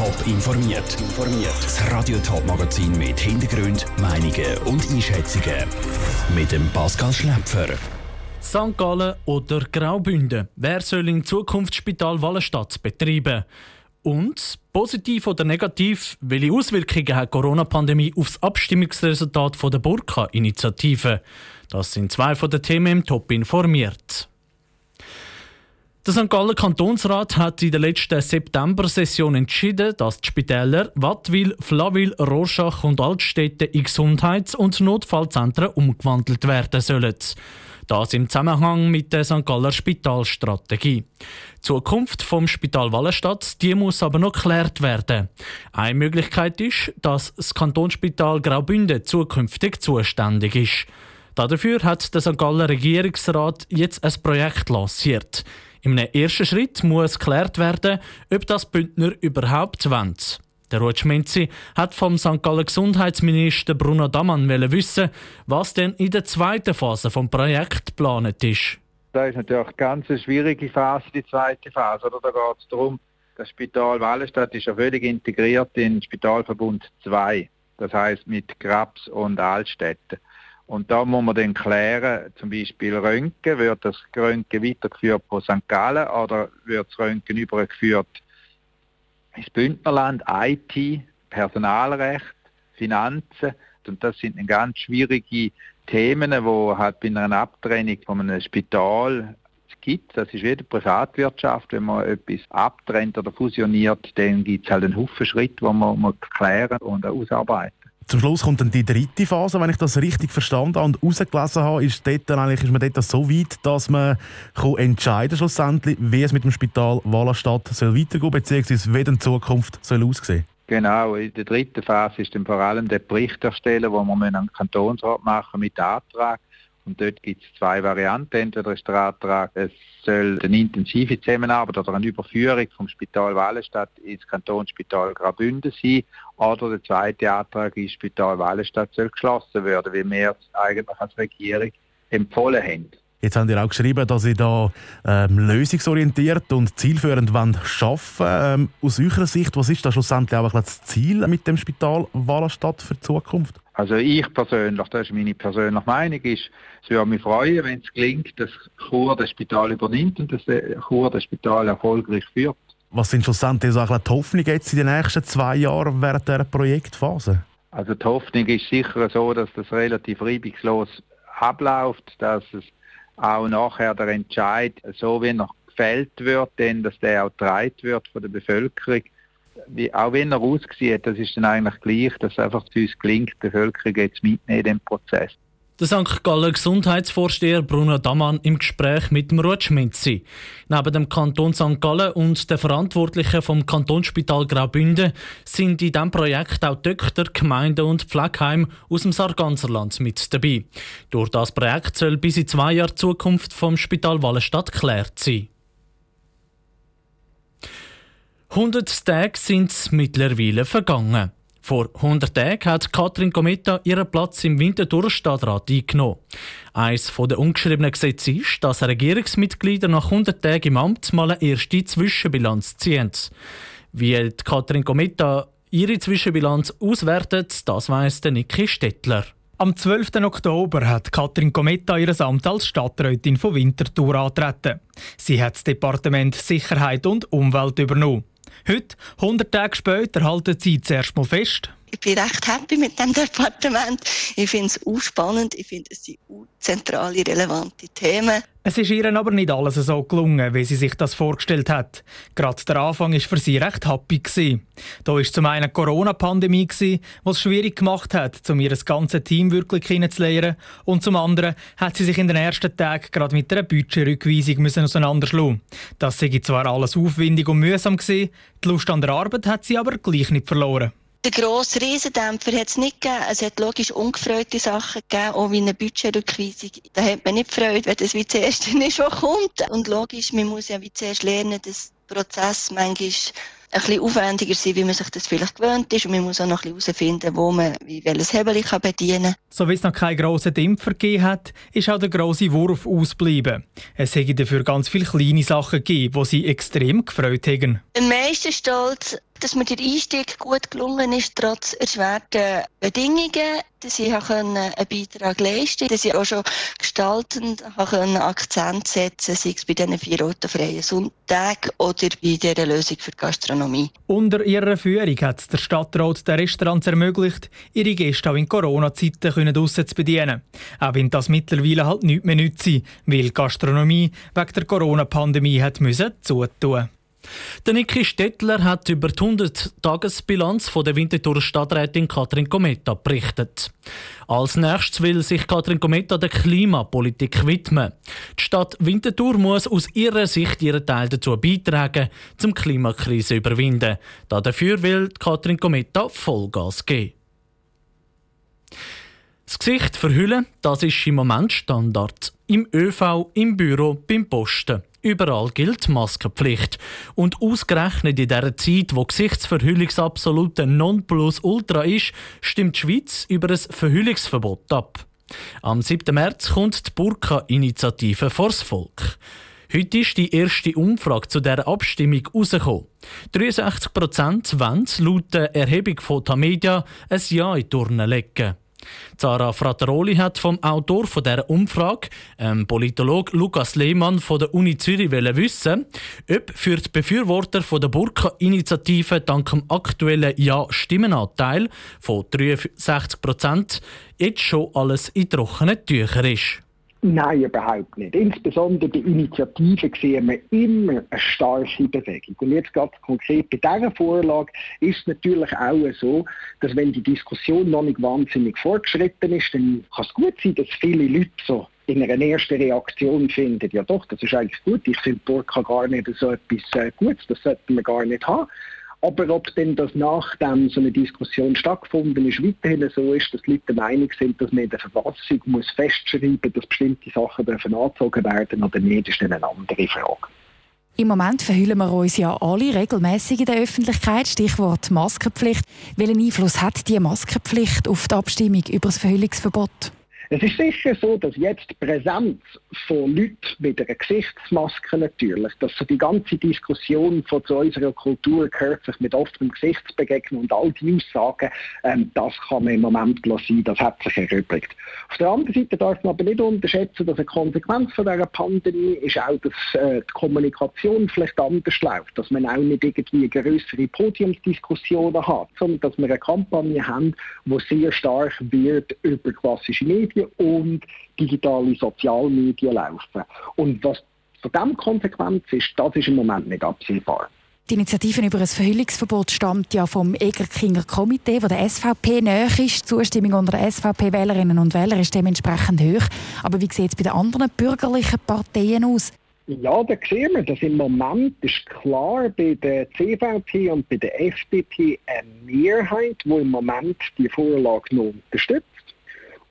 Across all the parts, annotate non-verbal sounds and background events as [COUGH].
Top informiert. Das Radio Top Magazin mit Hintergrund, Meinungen und Einschätzungen mit dem Pascal Schläpfer. St. Gallen oder Graubünden? Wer soll in Zukunft Spital Wallenstadt betreiben? Und positiv oder negativ, welche Auswirkungen hat die Corona-Pandemie auf das Abstimmungsresultat der Burka-Initiative? Das sind zwei von den Themen im Top informiert. Der St. Galler Kantonsrat hat in der letzten September-Session entschieden, dass die Spitäler Wattwil, Flawil, Rorschach und Altstädte in Gesundheits- und Notfallzentren umgewandelt werden sollen. Das im Zusammenhang mit der St. Galler Spitalstrategie. Die Zukunft vom Spital Wallenstadt die muss aber noch geklärt werden. Eine Möglichkeit ist, dass das Kantonsspital Graubünden zukünftig zuständig ist. Dafür hat der St. Galler Regierungsrat jetzt ein Projekt lanciert. Im ersten Schritt muss geklärt werden, ob das Bündner überhaupt wollen. Der Rutschmenzi hat vom St. Gallen Gesundheitsminister Bruno Damann wissen, was denn in der zweiten Phase vom Projekt geplant ist. Das ist natürlich eine ganz schwierige Phase, die zweite Phase. Oder? Da geht es darum, das Spital Wallenstadt ist ja völlig integriert in Spitalverbund 2. Das heißt mit Grabs und Altstädten. Und da muss man dann klären, zum Beispiel Röntgen, wird das Röntgen weitergeführt pro St. Gallen oder wird das Röntgen übergeführt ins Bündnerland, IT, Personalrecht, Finanzen. Und das sind ganz schwierige Themen, wo halt bei einer Abtrennung von einem Spital gibt. Das ist wie die Privatwirtschaft. Wenn man etwas abtrennt oder fusioniert, dann gibt es halt einen Haufen Schritte, die man, man klären und ausarbeiten zum Schluss kommt dann die dritte Phase, wenn ich das richtig verstanden und herausgelesen habe, ist, dort dann eigentlich, ist man dort so weit, dass man entscheiden schlussendlich, wie es mit dem Spital Wallenstadt soll weitergehen beziehungsweise wie in Zukunft soll aussehen Genau, in der dritten Phase ist dann vor allem der Bericht erstellen, wo man einen Kantonsrat machen mit Antrag. Und dort gibt es zwei Varianten. Entweder ist der Antrag, es soll eine intensive Zusammenarbeit oder eine Überführung vom Spital Wallenstadt ins Kantonsspital Graubünden sein. Oder der zweite Antrag ist, Spital Wallenstadt soll geschlossen werden, wie wir es eigentlich als Regierung empfohlen haben. Jetzt haben Sie auch geschrieben, dass Sie da ähm, lösungsorientiert und zielführend arbeiten ähm, Aus Ihrer Sicht, was ist da schlussendlich auch das Ziel mit dem Spital Wallenstadt für die Zukunft? Also ich persönlich, das ist meine persönliche Meinung, ist, es würde mich freuen, wenn es gelingt, dass Chur das Spital übernimmt und dass Chur das Spital erfolgreich führt. Was sind schlussendlich so die Hoffnungen jetzt in den nächsten zwei Jahren während dieser Projektphase? Also die Hoffnung ist sicher so, dass das relativ reibungslos abläuft, dass es auch nachher der Entscheid, so wie noch gefällt wird, denn dass der auch getragen wird von der Bevölkerung. Wie, auch wenn er aussieht, das ist dann eigentlich gleich, dass einfach zu uns gelingt, die Bevölkerung jetzt mitnehmen in den Prozess. Der St. Galler Gesundheitsvorsteher Bruno Damann im Gespräch mit dem Rutschminzi. Neben dem Kanton St. Gallen und der Verantwortlichen vom Kantonsspital Graubünden sind in diesem Projekt auch Töchter, Gemeinden und Pflegeheim aus dem Sarganserland mit dabei. Durch das Projekt soll bis in zwei Jahren Zukunft vom Spital Wallenstadt geklärt sein. 100 Tage sind mittlerweile vergangen. Vor 100 Tagen hat Katrin Kometa ihren Platz im Winterthur-Stadtrat eingenommen. Eines der ungeschriebenen Gesetze ist, dass Regierungsmitglieder nach 100 Tagen im Amt mal eine erste Zwischenbilanz ziehen. Wie Katrin Kometa ihre Zwischenbilanz auswertet, das weiss Niki Stettler. Am 12. Oktober hat Katrin Kometa ihr Amt als Stadträtin von Winterthur antreten. Sie hat das Departement Sicherheit und Umwelt übernommen. Heute, 100 Tage später, halten Sie zuerst mal fest. Ich bin recht happy mit dem Departement. Ich finde es auch spannend. Ich finde, es sind zentrale, relevante Themen. Es ist ihr aber nicht alles so gelungen, wie sie sich das vorgestellt hat. Gerade der Anfang war für sie recht happy. Gewesen. Da war zum einen Corona-Pandemie, die es schwierig gemacht hat, um ihr ganzes Team wirklich kennenzulernen. Und zum anderen hat sie sich in den ersten Tagen gerade mit einer Budgetrückweisung auseinanderschlagen. Das sei zwar alles aufwendig und mühsam die Lust an der Arbeit hat sie aber gleich nicht verloren. Den grossen Riesendämpfer hat es nicht gegeben. Es hat logisch ungefreute Sachen gegeben, auch wie eine Budgetrückweisung. Da hat man nicht Freude, wenn das wie zuerst [LAUGHS] nicht schon kommt. Und logisch, man muss ja wie zuerst lernen, dass der Prozess manchmal ein bisschen aufwendiger sein, wie man sich das vielleicht gewöhnt ist. Und man muss auch noch ein bisschen herausfinden, wo man wie welches Hebel kann bedienen kann. So wie es noch keinen grossen Dämpfer gegeben hat, ist auch der grosse Wurf ausgeblieben. Es hätte dafür ganz viele kleine Sachen gegeben, die sie extrem gefreut haben. Am meisten stolz dass mir der Einstieg gut gelungen ist, trotz erschwerten Bedingungen, dass ich einen Beitrag leisten konnte, dass ich auch schon gestaltend einen Akzent setzen sei es bei diesen vier roten freien Sonntagen oder bei dieser Lösung für die Gastronomie. Unter ihrer Führung hat der Stadtrat den Restaurants ermöglicht, ihre Gäste auch in Corona-Zeiten draussen zu bedienen. Auch wenn das mittlerweile halt nicht mehr nützt, weil die Gastronomie wegen der Corona-Pandemie zutun der Niki Stettler hat über die 100-Tages-Bilanz der Winterthur Stadträtin Katrin Kometa berichtet. Als nächstes will sich Katrin Kometa der Klimapolitik widmen. Die Stadt Winterthur muss aus ihrer Sicht ihren Teil dazu beitragen, zum Klimakrise überwinden. Dafür will Katrin Kometa Vollgas geben. Das Gesicht verhüllen, das ist im Moment Standard. Im ÖV, im Büro, beim Posten. Überall gilt Maskenpflicht. Und ausgerechnet in dieser Zeit, wo Gesichtsverhüllungsabsolute Nonplusultra ist, stimmt die Schweiz über ein Verhüllungsverbot ab. Am 7. März kommt die Burka-Initiative vors Volk. Heute ist die erste Umfrage zu dieser Abstimmung herausgekommen. 63 Prozent wollen laut der Erhebung von Tamedia ein Ja in die Turnen legen. Zara Frattaroli hat vom Autor von der Umfrage, ähm, Politolog Lukas Lehmann von der Uni Zürich, wissen, ob für die Befürworter von der Burka-Initiative dank dem aktuellen Ja-Stimmenanteil von 63 Prozent jetzt schon alles in trockenen Tüchern ist. Nein, überhaupt nicht. Insbesondere die Initiative sehen wir immer eine starke Bewegung. Und jetzt ganz konkret bei dieser Vorlage ist es natürlich auch so, dass wenn die Diskussion noch nicht wahnsinnig fortgeschritten ist, dann kann es gut sein, dass viele Leute so in einer ersten Reaktion finden, ja doch, das ist eigentlich gut, ich finde Burka gar nicht so etwas äh, Gutes, das sollten wir gar nicht haben. Aber ob denn das nachdem so eine Diskussion stattgefunden ist, weiterhin so ist, dass die Leute der Meinung sind, dass man in der Verfassung muss festschreiben muss, dass bestimmte Sachen dürfen angezogen werden oder nicht, ist dann eine andere Frage. Im Moment verhüllen wir uns ja alle regelmäßig in der Öffentlichkeit. Stichwort Maskenpflicht. Welchen Einfluss hat die Maskenpflicht auf die Abstimmung über das Verhüllungsverbot? Es ist sicher so, dass jetzt die Präsenz von Leuten mit einer Gesichtsmaske natürlich, dass so die ganze Diskussion von zu unserer Kultur gehört, sich mit offenem Gesicht und all die Aussagen, ähm, das kann man im Moment lassen, das hat sich erübrigt. Auf der anderen Seite darf man aber nicht unterschätzen, dass eine Konsequenz von dieser Pandemie ist auch, dass äh, die Kommunikation vielleicht anders läuft, dass man auch nicht irgendwie größere Podiumsdiskussionen hat, sondern dass wir eine Kampagne haben, die sehr stark wird über klassische Medien Medien und digitale Sozialmedien laufen. Und was von dem Konsequenz ist, das ist im Moment nicht absehbar. Die Initiative über ein Verhüllungsverbot stammt ja vom Egerkinger Komitee, das der SVP näher ist. Die Zustimmung unter den SVP-Wählerinnen und Wählern ist dementsprechend hoch. Aber wie sieht es bei den anderen bürgerlichen Parteien aus? Ja, da sehen wir, dass im Moment ist klar bei der CVP und bei der FDP eine Mehrheit, die im Moment die Vorlage noch unterstützt.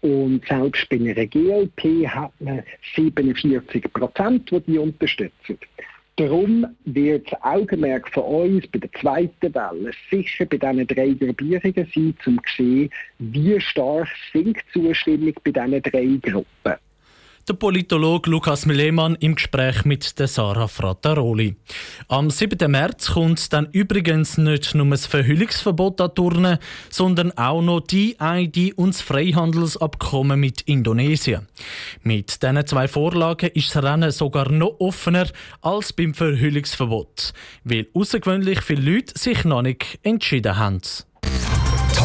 Und selbst bei einer GLP hat man 47 Prozent, die die unterstützen. Darum wird das Augenmerk von uns bei der zweiten Welle sicher bei diesen drei Gruppierungen sein, um zu sehen, wie stark sinkt die Zustimmung bei diesen drei Gruppen der Politologe Lukas Milemann im Gespräch mit der Sarah Frattaroli. Am 7. März kommt dann übrigens nicht nur das Verhüllungsverbot an Turnen, sondern auch noch die ID und das Freihandelsabkommen mit Indonesien. Mit diesen zwei Vorlagen ist das Rennen sogar noch offener als beim Verhüllungsverbot, weil außergewöhnlich viele Leute sich noch nicht entschieden haben.